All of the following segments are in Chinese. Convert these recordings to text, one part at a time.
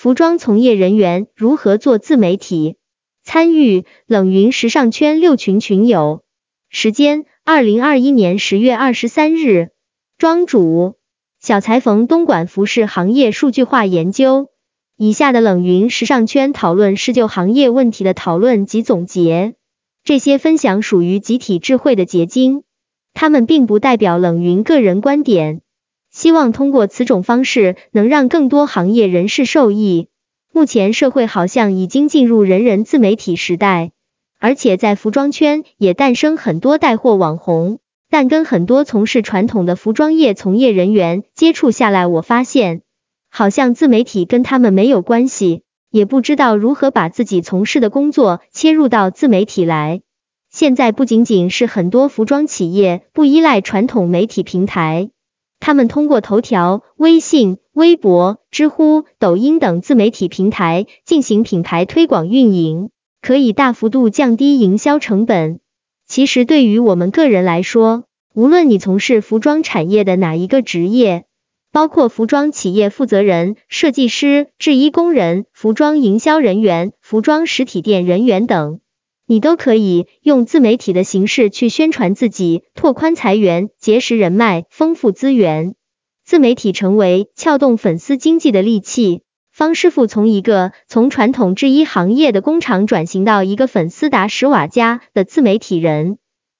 服装从业人员如何做自媒体？参与冷云时尚圈六群群友。时间：二零二一年十月二十三日。庄主：小裁缝东莞服饰行业数据化研究。以下的冷云时尚圈讨论是就行业问题的讨论及总结，这些分享属于集体智慧的结晶，他们并不代表冷云个人观点。希望通过此种方式，能让更多行业人士受益。目前社会好像已经进入人人自媒体时代，而且在服装圈也诞生很多带货网红。但跟很多从事传统的服装业从业人员接触下来，我发现好像自媒体跟他们没有关系，也不知道如何把自己从事的工作切入到自媒体来。现在不仅仅是很多服装企业不依赖传统媒体平台。他们通过头条、微信、微博、知乎、抖音等自媒体平台进行品牌推广运营，可以大幅度降低营销成本。其实对于我们个人来说，无论你从事服装产业的哪一个职业，包括服装企业负责人、设计师、制衣工人、服装营销人员、服装实体店人员等。你都可以用自媒体的形式去宣传自己，拓宽财源，结识人脉，丰富资源。自媒体成为撬动粉丝经济的利器。方师傅从一个从传统制衣行业的工厂转型到一个粉丝达十瓦加的自媒体人，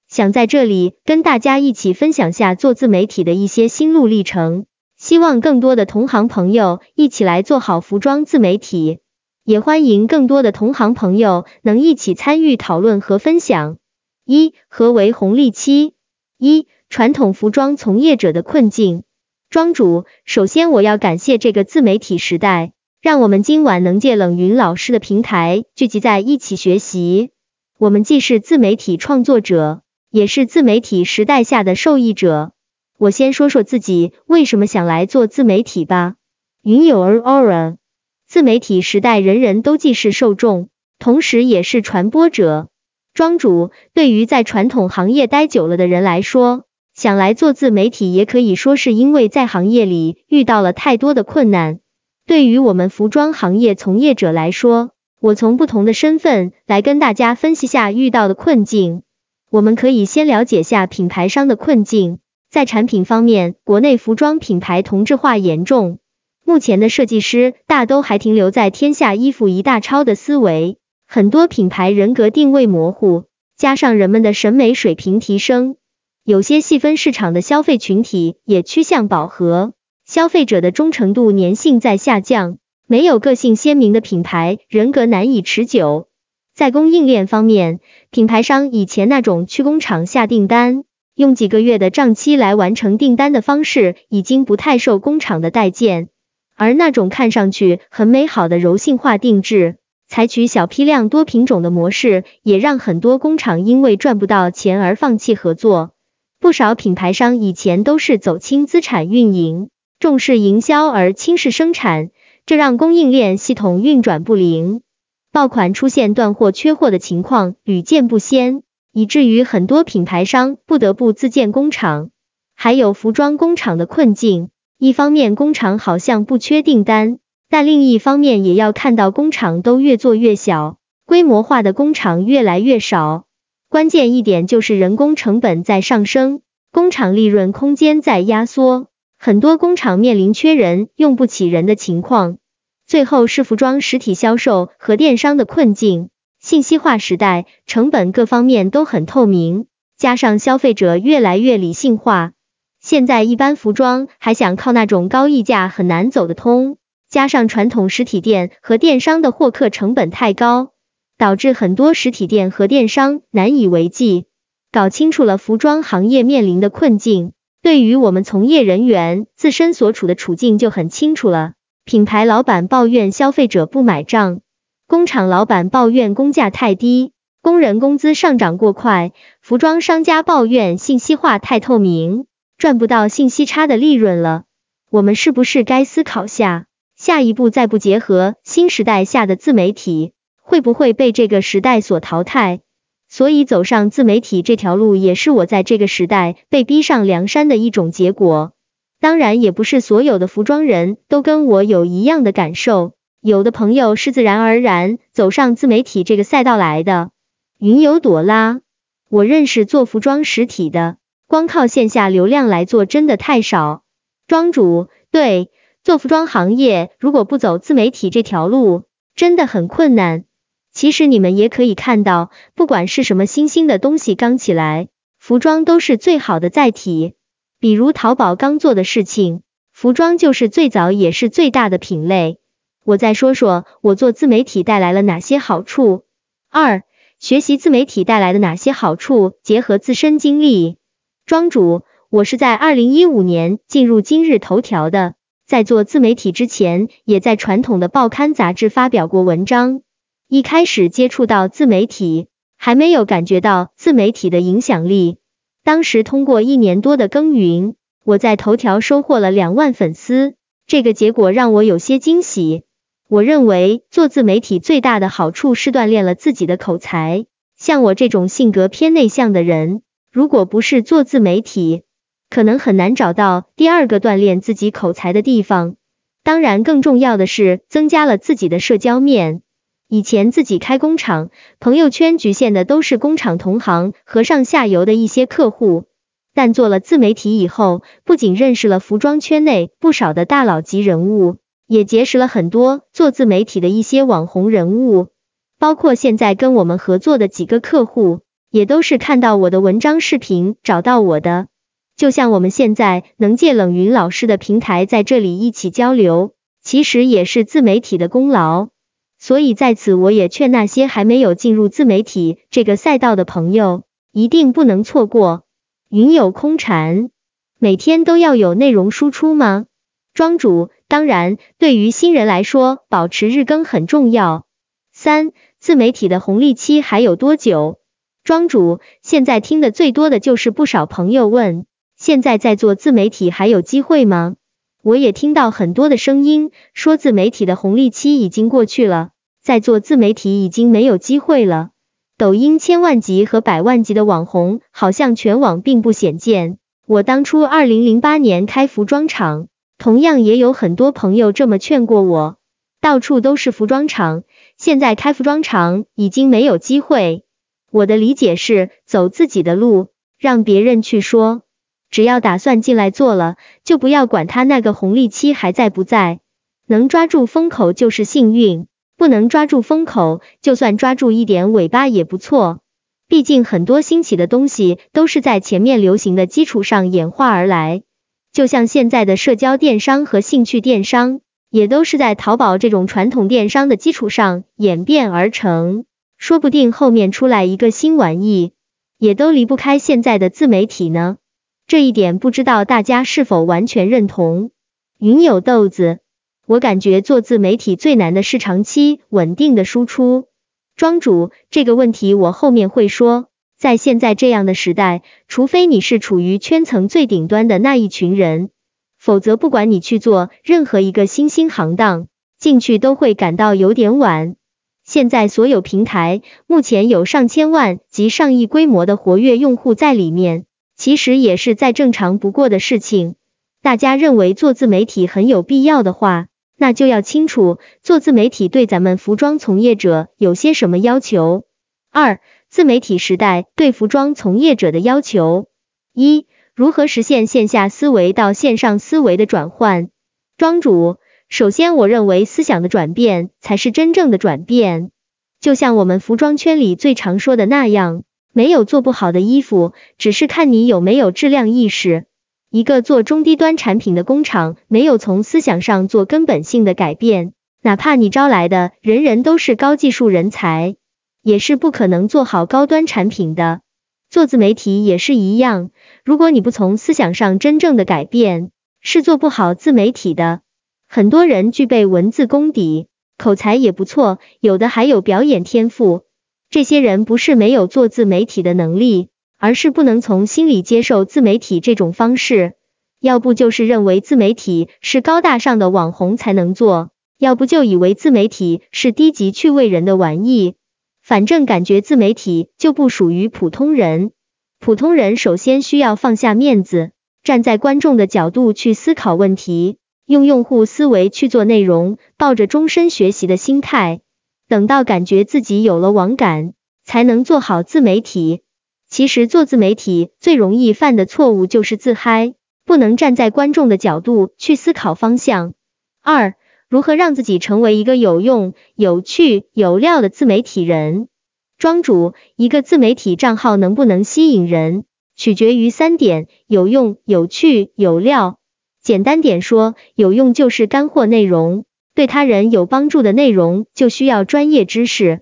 想在这里跟大家一起分享下做自媒体的一些心路历程。希望更多的同行朋友一起来做好服装自媒体。也欢迎更多的同行朋友能一起参与讨论和分享。一、何为红利期？一、传统服装从业者的困境。庄主，首先我要感谢这个自媒体时代，让我们今晚能借冷云老师的平台聚集在一起学习。我们既是自媒体创作者，也是自媒体时代下的受益者。我先说说自己为什么想来做自媒体吧。云有儿 aura。自媒体时代，人人都既是受众，同时也是传播者。庄主对于在传统行业待久了的人来说，想来做自媒体，也可以说是因为在行业里遇到了太多的困难。对于我们服装行业从业者来说，我从不同的身份来跟大家分析下遇到的困境。我们可以先了解下品牌商的困境，在产品方面，国内服装品牌同质化严重。目前的设计师大都还停留在天下衣服一大抄的思维，很多品牌人格定位模糊，加上人们的审美水平提升，有些细分市场的消费群体也趋向饱和，消费者的忠诚度粘性在下降，没有个性鲜明的品牌人格难以持久。在供应链方面，品牌商以前那种去工厂下订单，用几个月的账期来完成订单的方式，已经不太受工厂的待见。而那种看上去很美好的柔性化定制，采取小批量多品种的模式，也让很多工厂因为赚不到钱而放弃合作。不少品牌商以前都是走轻资产运营，重视营销而轻视生产，这让供应链系统运转不灵，爆款出现断货缺货的情况屡见不鲜，以至于很多品牌商不得不自建工厂。还有服装工厂的困境。一方面工厂好像不缺订单，但另一方面也要看到工厂都越做越小，规模化的工厂越来越少。关键一点就是人工成本在上升，工厂利润空间在压缩，很多工厂面临缺人、用不起人的情况。最后是服装实体销售和电商的困境，信息化时代，成本各方面都很透明，加上消费者越来越理性化。现在一般服装还想靠那种高溢价很难走得通，加上传统实体店和电商的获客成本太高，导致很多实体店和电商难以为继。搞清楚了服装行业面临的困境，对于我们从业人员自身所处的处境就很清楚了。品牌老板抱怨消费者不买账，工厂老板抱怨工价太低，工人工资上涨过快，服装商家抱怨信息化太透明。赚不到信息差的利润了，我们是不是该思考下，下一步再不结合新时代下的自媒体，会不会被这个时代所淘汰？所以走上自媒体这条路，也是我在这个时代被逼上梁山的一种结果。当然，也不是所有的服装人都跟我有一样的感受，有的朋友是自然而然走上自媒体这个赛道来的。云游朵拉，我认识做服装实体的，光靠线下流量来做真的太少。庄主，对，做服装行业如果不走自媒体这条路，真的很困难。其实你们也可以看到，不管是什么新兴的东西刚起来，服装都是最好的载体。比如淘宝刚做的事情，服装就是最早也是最大的品类。我再说说我做自媒体带来了哪些好处。二学习自媒体带来的哪些好处？结合自身经历，庄主，我是在二零一五年进入今日头条的，在做自媒体之前，也在传统的报刊杂志发表过文章。一开始接触到自媒体，还没有感觉到自媒体的影响力。当时通过一年多的耕耘，我在头条收获了两万粉丝，这个结果让我有些惊喜。我认为做自媒体最大的好处是锻炼了自己的口才。像我这种性格偏内向的人，如果不是做自媒体，可能很难找到第二个锻炼自己口才的地方。当然，更重要的是增加了自己的社交面。以前自己开工厂，朋友圈局限的都是工厂同行和上下游的一些客户，但做了自媒体以后，不仅认识了服装圈内不少的大佬级人物。也结识了很多做自媒体的一些网红人物，包括现在跟我们合作的几个客户，也都是看到我的文章视频找到我的。就像我们现在能借冷云老师的平台在这里一起交流，其实也是自媒体的功劳。所以在此，我也劝那些还没有进入自媒体这个赛道的朋友，一定不能错过。云有空禅，每天都要有内容输出吗？庄主。当然，对于新人来说，保持日更很重要。三，自媒体的红利期还有多久？庄主，现在听的最多的就是不少朋友问，现在在做自媒体还有机会吗？我也听到很多的声音，说自媒体的红利期已经过去了，在做自媒体已经没有机会了。抖音千万级和百万级的网红，好像全网并不鲜见。我当初二零零八年开服装厂。同样也有很多朋友这么劝过我，到处都是服装厂，现在开服装厂已经没有机会。我的理解是，走自己的路，让别人去说，只要打算进来做了，就不要管他那个红利期还在不在，能抓住风口就是幸运，不能抓住风口，就算抓住一点尾巴也不错。毕竟很多兴起的东西都是在前面流行的基础上演化而来。就像现在的社交电商和兴趣电商，也都是在淘宝这种传统电商的基础上演变而成。说不定后面出来一个新玩意，也都离不开现在的自媒体呢。这一点不知道大家是否完全认同？云有豆子，我感觉做自媒体最难的是长期稳定的输出。庄主，这个问题我后面会说。在现在这样的时代，除非你是处于圈层最顶端的那一群人，否则不管你去做任何一个新兴行当，进去都会感到有点晚。现在所有平台目前有上千万及上亿规模的活跃用户在里面，其实也是再正常不过的事情。大家认为做自媒体很有必要的话，那就要清楚做自媒体对咱们服装从业者有些什么要求。二自媒体时代对服装从业者的要求：一、如何实现线下思维到线上思维的转换？庄主，首先我认为思想的转变才是真正的转变。就像我们服装圈里最常说的那样，没有做不好的衣服，只是看你有没有质量意识。一个做中低端产品的工厂，没有从思想上做根本性的改变，哪怕你招来的人人都是高技术人才。也是不可能做好高端产品的，做自媒体也是一样。如果你不从思想上真正的改变，是做不好自媒体的。很多人具备文字功底，口才也不错，有的还有表演天赋。这些人不是没有做自媒体的能力，而是不能从心里接受自媒体这种方式。要不就是认为自媒体是高大上的网红才能做，要不就以为自媒体是低级趣味人的玩意。反正感觉自媒体就不属于普通人，普通人首先需要放下面子，站在观众的角度去思考问题，用用户思维去做内容，抱着终身学习的心态，等到感觉自己有了网感，才能做好自媒体。其实做自媒体最容易犯的错误就是自嗨，不能站在观众的角度去思考方向。二、如何让自己成为一个有用、有趣、有料的自媒体人？庄主，一个自媒体账号能不能吸引人，取决于三点：有用、有趣、有料。简单点说，有用就是干货内容，对他人有帮助的内容就需要专业知识。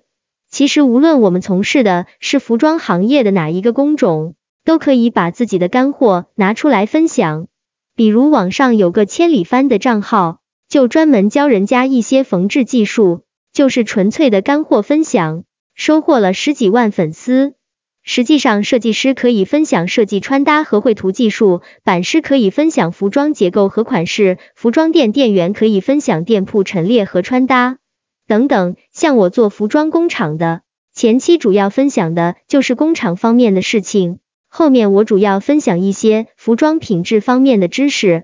其实无论我们从事的是服装行业的哪一个工种，都可以把自己的干货拿出来分享。比如网上有个千里帆的账号，就专门教人家一些缝制技术，就是纯粹的干货分享，收获了十几万粉丝。实际上，设计师可以分享设计穿搭和绘图技术，版师可以分享服装结构和款式，服装店店员可以分享店铺陈列和穿搭。等等，像我做服装工厂的，前期主要分享的就是工厂方面的事情，后面我主要分享一些服装品质方面的知识。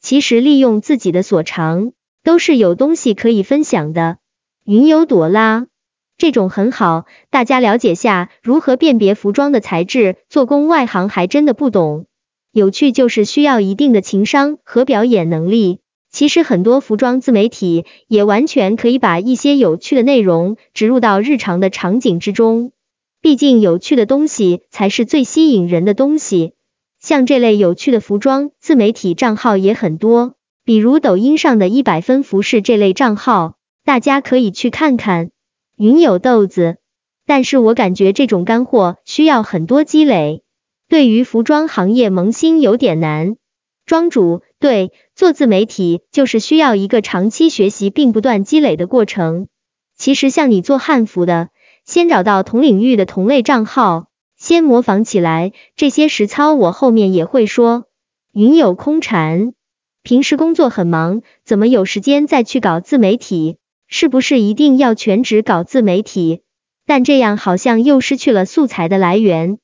其实利用自己的所长，都是有东西可以分享的。云游朵拉，这种很好，大家了解下如何辨别服装的材质，做工外行还真的不懂。有趣就是需要一定的情商和表演能力。其实很多服装自媒体也完全可以把一些有趣的内容植入到日常的场景之中，毕竟有趣的东西才是最吸引人的东西。像这类有趣的服装自媒体账号也很多，比如抖音上的一百分服饰这类账号，大家可以去看看。云有豆子，但是我感觉这种干货需要很多积累，对于服装行业萌新有点难。庄主，对，做自媒体就是需要一个长期学习并不断积累的过程。其实像你做汉服的，先找到同领域的同类账号，先模仿起来。这些实操我后面也会说。云有空禅，平时工作很忙，怎么有时间再去搞自媒体？是不是一定要全职搞自媒体？但这样好像又失去了素材的来源。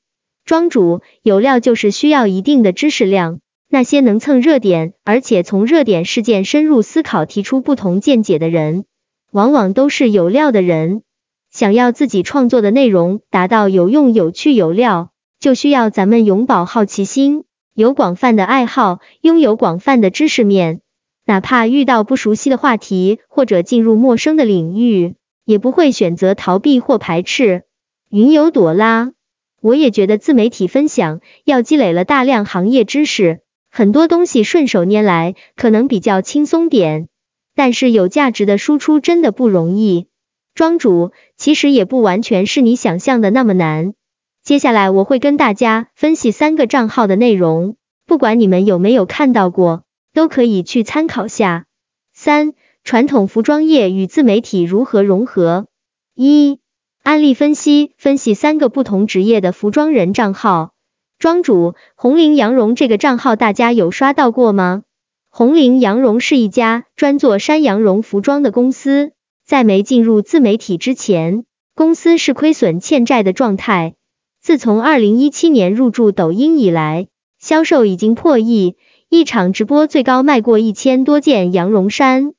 庄主，有料就是需要一定的知识量。那些能蹭热点，而且从热点事件深入思考、提出不同见解的人，往往都是有料的人。想要自己创作的内容达到有用、有趣、有料，就需要咱们永葆好奇心，有广泛的爱好，拥有广泛的知识面。哪怕遇到不熟悉的话题或者进入陌生的领域，也不会选择逃避或排斥。云游朵拉，我也觉得自媒体分享要积累了大量行业知识。很多东西顺手拈来，可能比较轻松点，但是有价值的输出真的不容易。庄主，其实也不完全是你想象的那么难。接下来我会跟大家分析三个账号的内容，不管你们有没有看到过，都可以去参考下。三、传统服装业与自媒体如何融合？一、案例分析，分析三个不同职业的服装人账号。庄主红菱羊绒这个账号大家有刷到过吗？红菱羊绒是一家专做山羊绒服装的公司，在没进入自媒体之前，公司是亏损欠债的状态。自从二零一七年入驻抖音以来，销售已经破亿，一场直播最高卖过一千多件羊绒衫。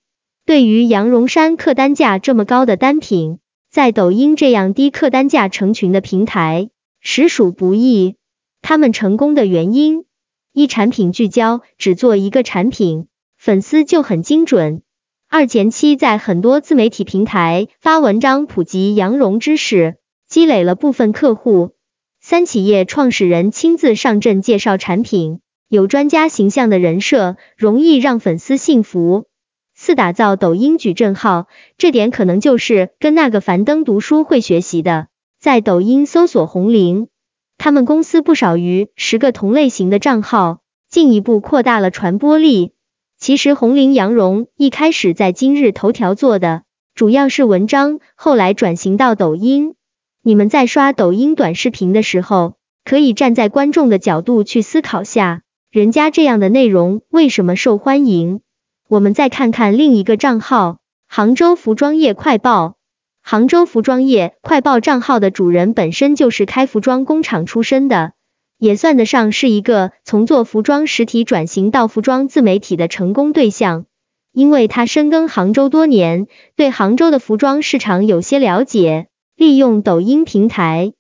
对于羊绒衫客单价这么高的单品，在抖音这样低客单价成群的平台，实属不易。他们成功的原因，一产品聚焦，只做一个产品，粉丝就很精准。二前期在很多自媒体平台发文章普及羊绒知识，积累了部分客户。三企业创始人亲自上阵介绍产品，有专家形象的人设，容易让粉丝信服。四打造抖音矩阵号，这点可能就是跟那个樊登读书会学习的，在抖音搜索红菱。他们公司不少于十个同类型的账号，进一步扩大了传播力。其实红菱羊绒一开始在今日头条做的主要是文章，后来转型到抖音。你们在刷抖音短视频的时候，可以站在观众的角度去思考下，人家这样的内容为什么受欢迎？我们再看看另一个账号，杭州服装业快报。杭州服装业快报账号的主人本身就是开服装工厂出身的，也算得上是一个从做服装实体转型到服装自媒体的成功对象。因为他深耕杭州多年，对杭州的服装市场有些了解，利用抖音平台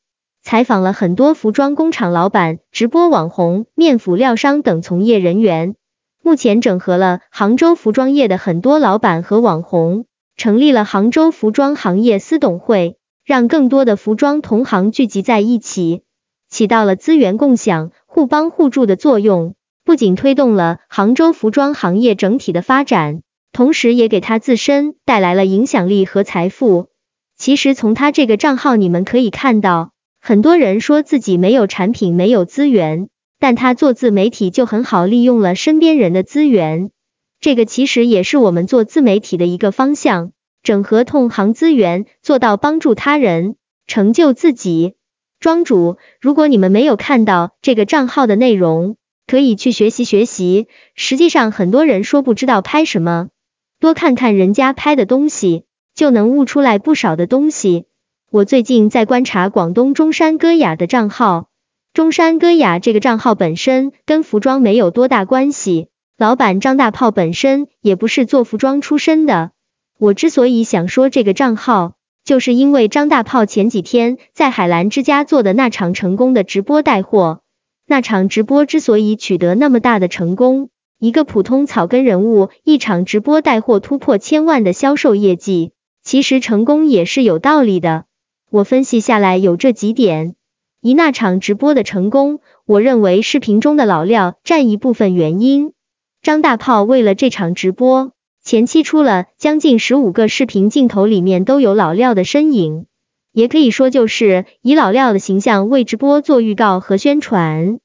采访了很多服装工厂老板、直播网红、面辅料商等从业人员。目前整合了杭州服装业的很多老板和网红，成立了杭州服装行业私董会，让更多的服装同行聚集在一起，起到了资源共享、互帮互助的作用。不仅推动了杭州服装行业整体的发展，同时也给他自身带来了影响力和财富。其实从他这个账号你们可以看到，很多人说自己没有产品、没有资源，但他做自媒体就很好利用了身边人的资源。这个其实也是我们做自媒体的一个方向，整合同行资源，做到帮助他人，成就自己。庄主，如果你们没有看到这个账号的内容，可以去学习学习，实际上很多人说不知道拍什么，多看看人家拍的东西，就能悟出来不少的东西。我最近在观察广东中山歌雅的账号，中山歌雅这个账号本身跟服装没有多大关系，老板张大炮本身也不是做服装出身的。我之所以想说这个账号，就是因为张大炮前几天在海澜之家做的那场成功的直播带货。那场直播之所以取得那么大的成功，一个普通草根人物一场直播带货突破千万的销售业绩，其实成功也是有道理的。我分析下来有这几点：一、那场直播的成功，我认为视频中的老廖占一部分原因。张大炮为了这场直播，前期出了将近十五个视频，镜头里面都有老廖的身影。也可以说，就是以老廖的形象为直播做预告和宣传。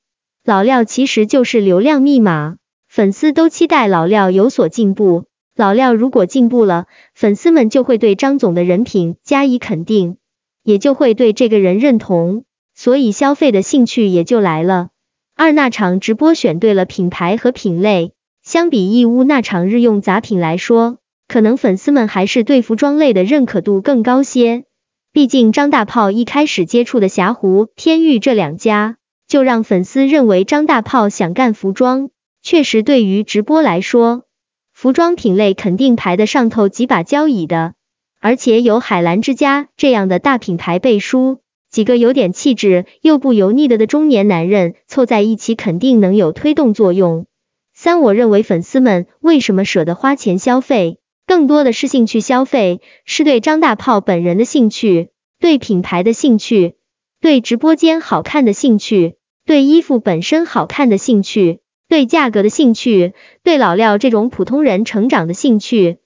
老廖其实就是流量密码，粉丝都期待老廖有所进步。老廖如果进步了，粉丝们就会对张总的人品加以肯定，也就会对这个人认同，所以消费的兴趣也就来了。二那场直播选对了品牌和品类，相比义乌那场日用杂品来说，可能粉丝们还是对服装类的认可度更高些。毕竟张大炮一开始接触的霞湖、天域这两家，就让粉丝认为张大炮想干服装。确实，对于直播来说，服装品类肯定排得上头几把交椅的。而且有海澜之家这样的大品牌背书，几个有点气质又不油腻的的中年男人凑在一起，肯定能有推动作用。三，我认为粉丝们为什么舍得花钱消费？更多的是兴趣消费，是对张大炮本人的兴趣，对品牌的兴趣，对直播间好看的兴趣，对衣服本身好看的兴趣，对价格的兴趣，对老廖这种普通人成长的兴趣。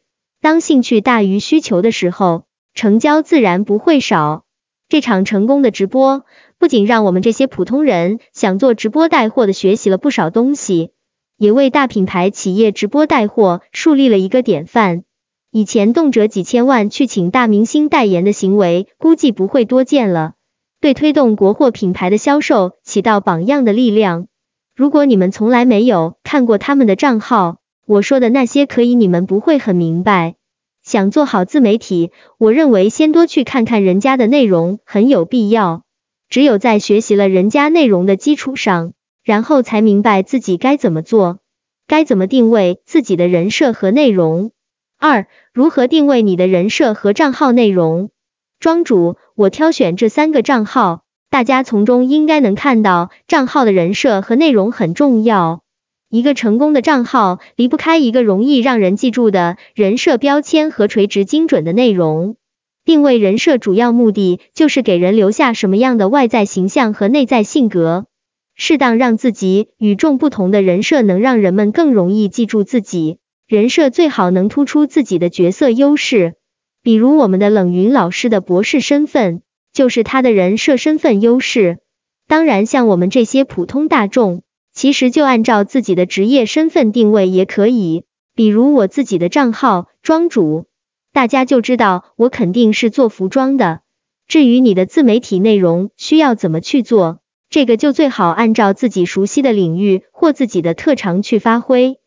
当兴趣大于需求的时候，成交自然不会少。这场成功的直播，不仅让我们这些普通人想做直播带货的学习了不少东西，也为大品牌企业直播带货树立了一个典范。以前动辄几千万去请大明星代言的行为，估计不会多见了。对推动国货品牌的销售起到榜样的力量。如果你们从来没有看过他们的账号，我说的那些可以你们不会很明白。想做好自媒体，我认为先多去看看人家的内容很有必要。只有在学习了人家内容的基础上，然后才明白自己该怎么做，该怎么定位自己的人设和内容。二、如何定位你的人设和账号内容？庄主，我挑选这三个账号，大家从中应该能看到账号的人设和内容很重要。一个成功的账号离不开一个容易让人记住的人设标签和垂直精准的内容。定位人设主要目的就是给人留下什么样的外在形象和内在性格，适当让自己与众不同的人设能让人们更容易记住自己。人设最好能突出自己的角色优势，比如我们的冷云老师的博士身份，就是他的人设身份优势。当然，像我们这些普通大众，其实就按照自己的职业身份定位也可以。比如我自己的账号庄主，大家就知道我肯定是做服装的。至于你的自媒体内容需要怎么去做，这个就最好按照自己熟悉的领域或自己的特长去发挥。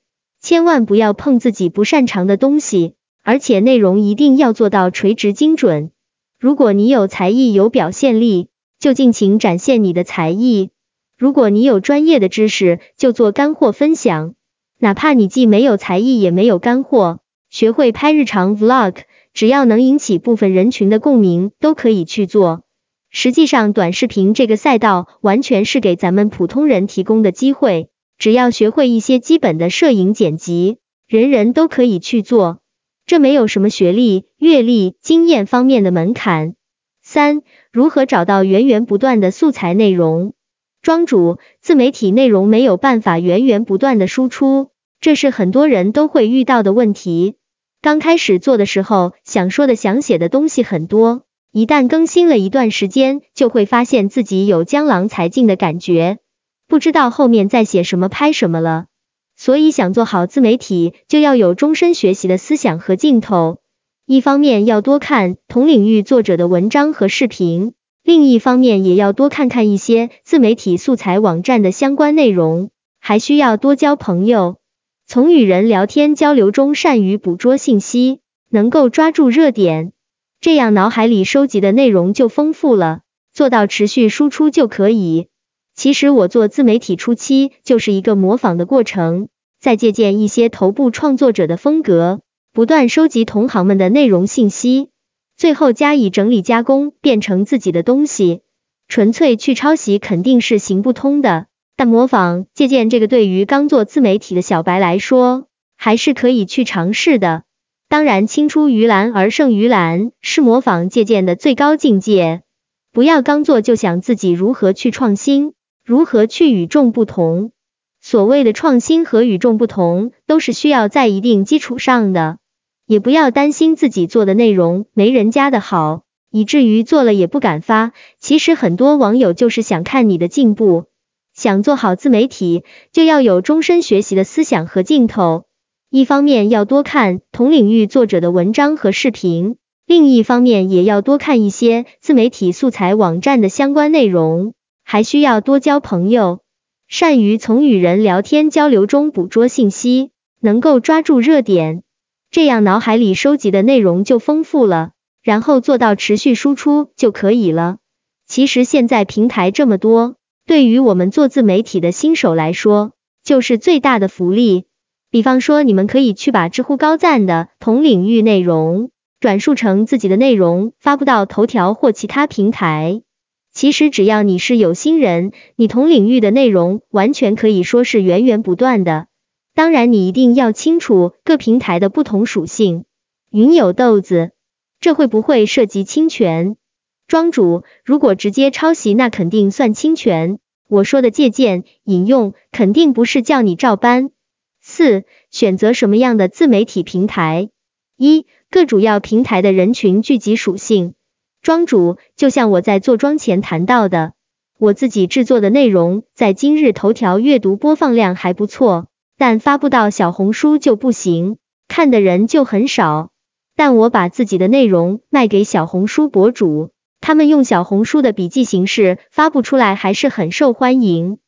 千万不要碰自己不擅长的东西，而且内容一定要做到垂直精准。如果你有才艺、有表现力，就尽情展现你的才艺；如果你有专业的知识，就做干货分享。哪怕你既没有才艺，也没有干货，学会拍日常 vlog，只要能引起部分人群的共鸣，都可以去做。实际上，短视频这个赛道完全是给咱们普通人提供的机会，只要学会一些基本的摄影剪辑，人人都可以去做。这没有什么学历、阅历、经验方面的门槛。三、如何找到源源不断的素材内容？庄主，自媒体内容没有办法源源不断的输出，这是很多人都会遇到的问题。刚开始做的时候，想说的、想写的东西很多，一旦更新了一段时间，就会发现自己有江郎才尽的感觉，不知道后面在写什么、拍什么了。所以想做好自媒体，就要有终身学习的思想和劲头。一方面要多看同领域作者的文章和视频，另一方面也要多看看一些自媒体素材网站的相关内容，还需要多交朋友，从与人聊天交流中善于捕捉信息，能够抓住热点，这样脑海里收集的内容就丰富了，做到持续输出就可以。其实我做自媒体初期就是一个模仿的过程，再借鉴一些头部创作者的风格，不断收集同行们的内容信息，最后加以整理加工，变成自己的东西。纯粹去抄袭肯定是行不通的，但模仿借鉴这个对于刚做自媒体的小白来说，还是可以去尝试的。当然，青出于蓝而胜于蓝是模仿借鉴的最高境界，不要刚做就想自己如何去创新。如何去与众不同？所谓的创新和与众不同，都是需要在一定基础上的。也不要担心自己做的内容没人家的好，以至于做了也不敢发。其实很多网友就是想看你的进步。想做好自媒体，就要有终身学习的思想和劲头。一方面要多看同领域作者的文章和视频，另一方面也要多看一些自媒体素材网站的相关内容。还需要多交朋友，善于从与人聊天交流中捕捉信息，能够抓住热点，这样脑海里收集的内容就丰富了，然后做到持续输出就可以了。其实现在平台这么多，对于我们做自媒体的新手来说，就是最大的福利。比方说，你们可以去把知乎高赞的同领域内容转述成自己的内容，发布到头条或其他平台。其实只要你是有心人，你同领域的内容完全可以说是源源不断的。当然，你一定要清楚各平台的不同属性。云有豆子，这会不会涉及侵权？庄主，如果直接抄袭，那肯定算侵权。我说的借鉴、引用，肯定不是叫你照搬。四、选择什么样的自媒体平台？一、各主要平台的人群聚集属性。庄主，就像我在做庄前谈到的，我自己制作的内容在今日头条阅读播放量还不错，但发布到小红书就不行，看的人就很少。但我把自己的内容卖给小红书博主，他们用小红书的笔记形式发布出来，还是很受欢迎。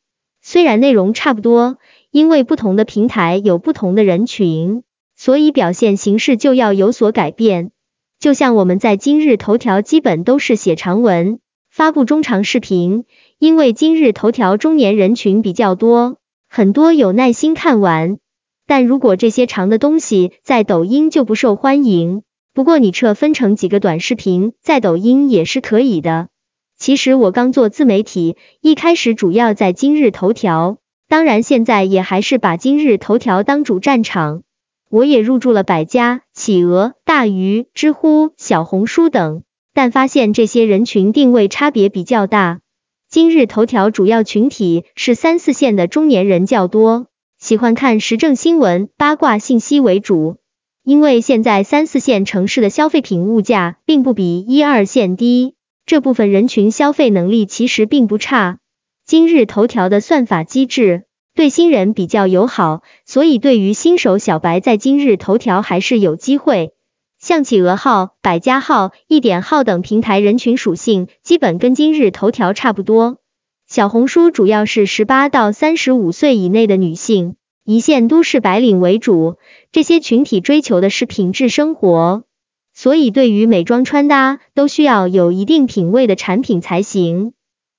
虽然内容差不多，因为不同的平台有不同的人群，所以表现形式就要有所改变。就像我们在今日头条基本都是写长文，发布中长视频，因为今日头条中年人群比较多，很多有耐心看完。但如果这些长的东西在抖音就不受欢迎。不过你撤分成几个短视频，在抖音也是可以的。其实我刚做自媒体，一开始主要在今日头条，当然现在也还是把今日头条当主战场。我也入驻了百家、企鹅、大鱼、知乎、小红书等，但发现这些人群定位差别比较大。今日头条主要群体是三四线的中年人较多，喜欢看时政新闻、八卦信息为主。因为现在三四线城市的消费品物价并不比一二线低，这部分人群消费能力其实并不差。今日头条的算法机制。对新人比较友好，所以对于新手小白，在今日头条还是有机会。像企鹅号、百家号、一点号等平台人群属性基本跟今日头条差不多。小红书主要是十八到三十五岁以内的女性，一线都市白领为主，这些群体追求的是品质生活，所以对于美妆穿搭都需要有一定品味的产品才行。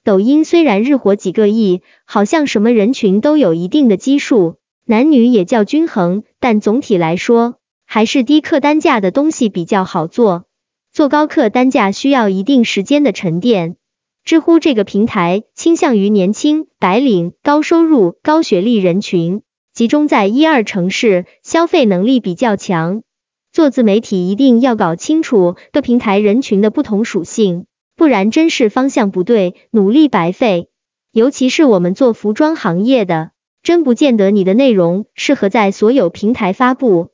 抖音虽然日活几个亿，好像什么人群都有一定的基数，男女也较均衡，但总体来说还是低客单价的东西比较好做？做高客单价需要一定时间的沉淀。知乎这个平台倾向于年轻、白领、高收入、高学历人群，集中在一二城市，消费能力比较强。做自媒体一定要搞清楚各平台人群的不同属性，不然真是方向不对，努力白费。尤其是我们做服装行业的，真不见得你的内容适合在所有平台发布。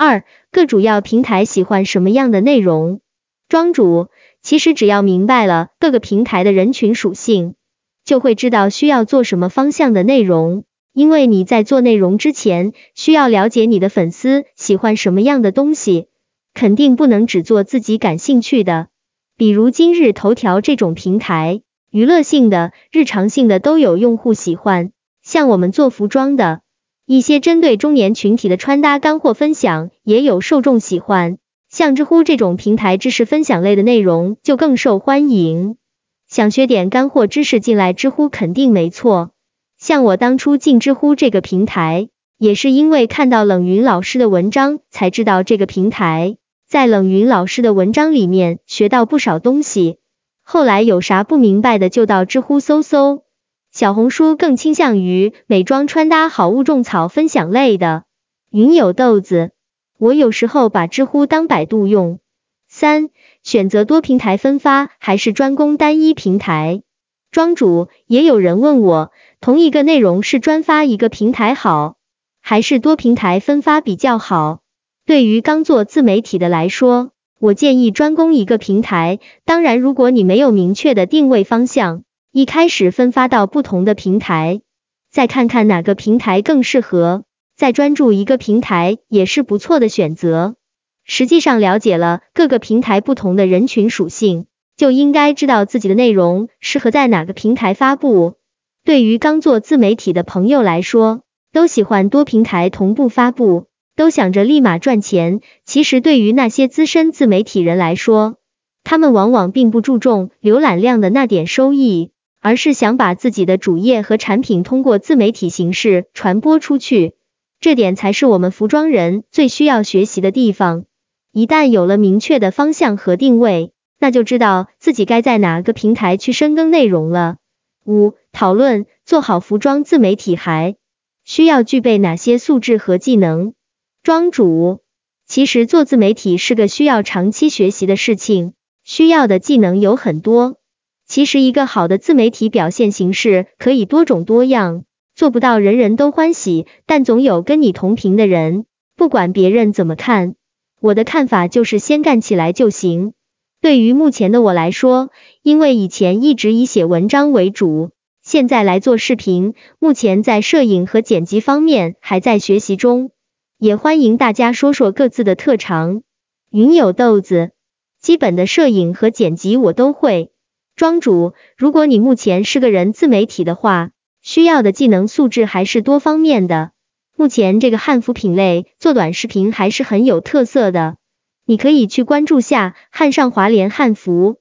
二，各主要平台喜欢什么样的内容？庄主，其实只要明白了各个平台的人群属性，就会知道需要做什么方向的内容。因为你在做内容之前，需要了解你的粉丝喜欢什么样的东西，肯定不能只做自己感兴趣的。比如今日头条这种平台，娱乐性的、日常性的都有用户喜欢。像我们做服装的，一些针对中年群体的穿搭干货分享，也有受众喜欢。像知乎这种平台知识分享类的内容就更受欢迎，想学点干货知识进来知乎肯定没错。像我当初进知乎这个平台，也是因为看到冷云老师的文章才知道这个平台，在冷云老师的文章里面学到不少东西，后来有啥不明白的就到知乎搜搜。小红书更倾向于美妆穿搭好物种草分享类的。云有豆子。我有时候把知乎当百度用。三、选择多平台分发还是专攻单一平台？庄主，也有人问我，同一个内容是专发一个平台好，还是多平台分发比较好？对于刚做自媒体的来说，我建议专攻一个平台。当然，如果你没有明确的定位方向，一开始分发到不同的平台，再看看哪个平台更适合。再专注一个平台也是不错的选择。实际上了解了各个平台不同的人群属性，就应该知道自己的内容适合在哪个平台发布。对于刚做自媒体的朋友来说，都喜欢多平台同步发布，都想着立马赚钱。其实对于那些资深自媒体人来说，他们往往并不注重浏览量的那点收益，而是想把自己的主业和产品通过自媒体形式传播出去。这点才是我们服装人最需要学习的地方。一旦有了明确的方向和定位，那就知道自己该在哪个平台去深耕内容了。五、讨论做好服装自媒体还需要具备哪些素质和技能？庄主，其实做自媒体是个需要长期学习的事情，需要的技能有很多。其实一个好的自媒体表现形式可以多种多样。做不到人人都欢喜，但总有跟你同频的人。不管别人怎么看，我的看法就是先干起来就行。对于目前的我来说，因为以前一直以写文章为主，现在来做视频，目前在摄影和剪辑方面还在学习中。也欢迎大家说说各自的特长。云有豆子，基本的摄影和剪辑我都会。庄主，如果你目前是个人自媒体的话。需要的技能素质还是多方面的。目前这个汉服品类做短视频还是很有特色的，你可以去关注下汉上华联汉服。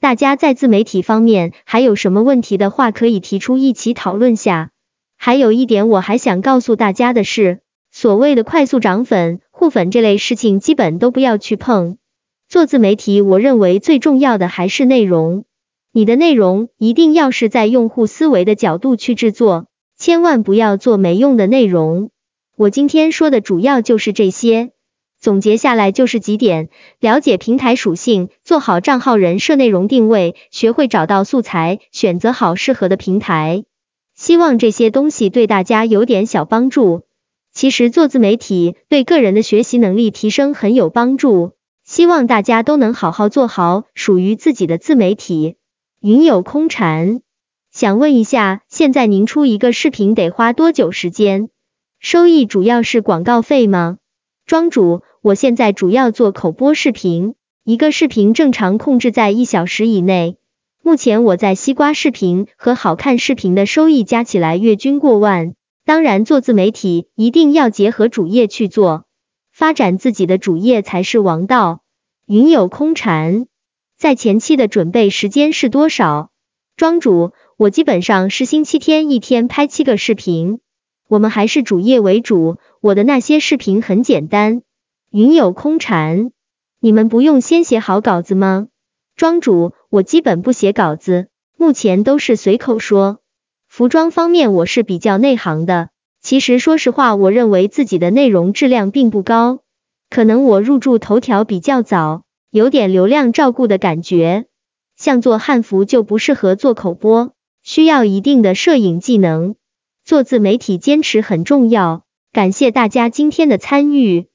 大家在自媒体方面还有什么问题的话，可以提出一起讨论下。还有一点我还想告诉大家的是，所谓的快速涨粉、互粉这类事情，基本都不要去碰。做自媒体，我认为最重要的还是内容。你的内容一定要是在用户思维的角度去制作，千万不要做没用的内容。我今天说的主要就是这些，总结下来就是几点：了解平台属性，做好账号人设、内容定位，学会找到素材，选择好适合的平台。希望这些东西对大家有点小帮助。其实做自媒体对个人的学习能力提升很有帮助，希望大家都能好好做好属于自己的自媒体。云有空禅，想问一下，现在您出一个视频得花多久时间？收益主要是广告费吗？庄主，我现在主要做口播视频，一个视频正常控制在一小时以内。目前我在西瓜视频和好看视频的收益加起来月均过万。当然，做自媒体一定要结合主业去做，发展自己的主业才是王道。云有空禅。在前期的准备时间是多少？庄主，我基本上是星期天一天拍七个视频。我们还是主业为主，我的那些视频很简单，云有空禅，你们不用先写好稿子吗？庄主，我基本不写稿子，目前都是随口说。服装方面我是比较内行的，其实说实话，我认为自己的内容质量并不高，可能我入驻头条比较早，有点流量照顾的感觉。像做汉服就不适合做口播，需要一定的摄影技能。做自媒体坚持很重要。感谢大家今天的参与。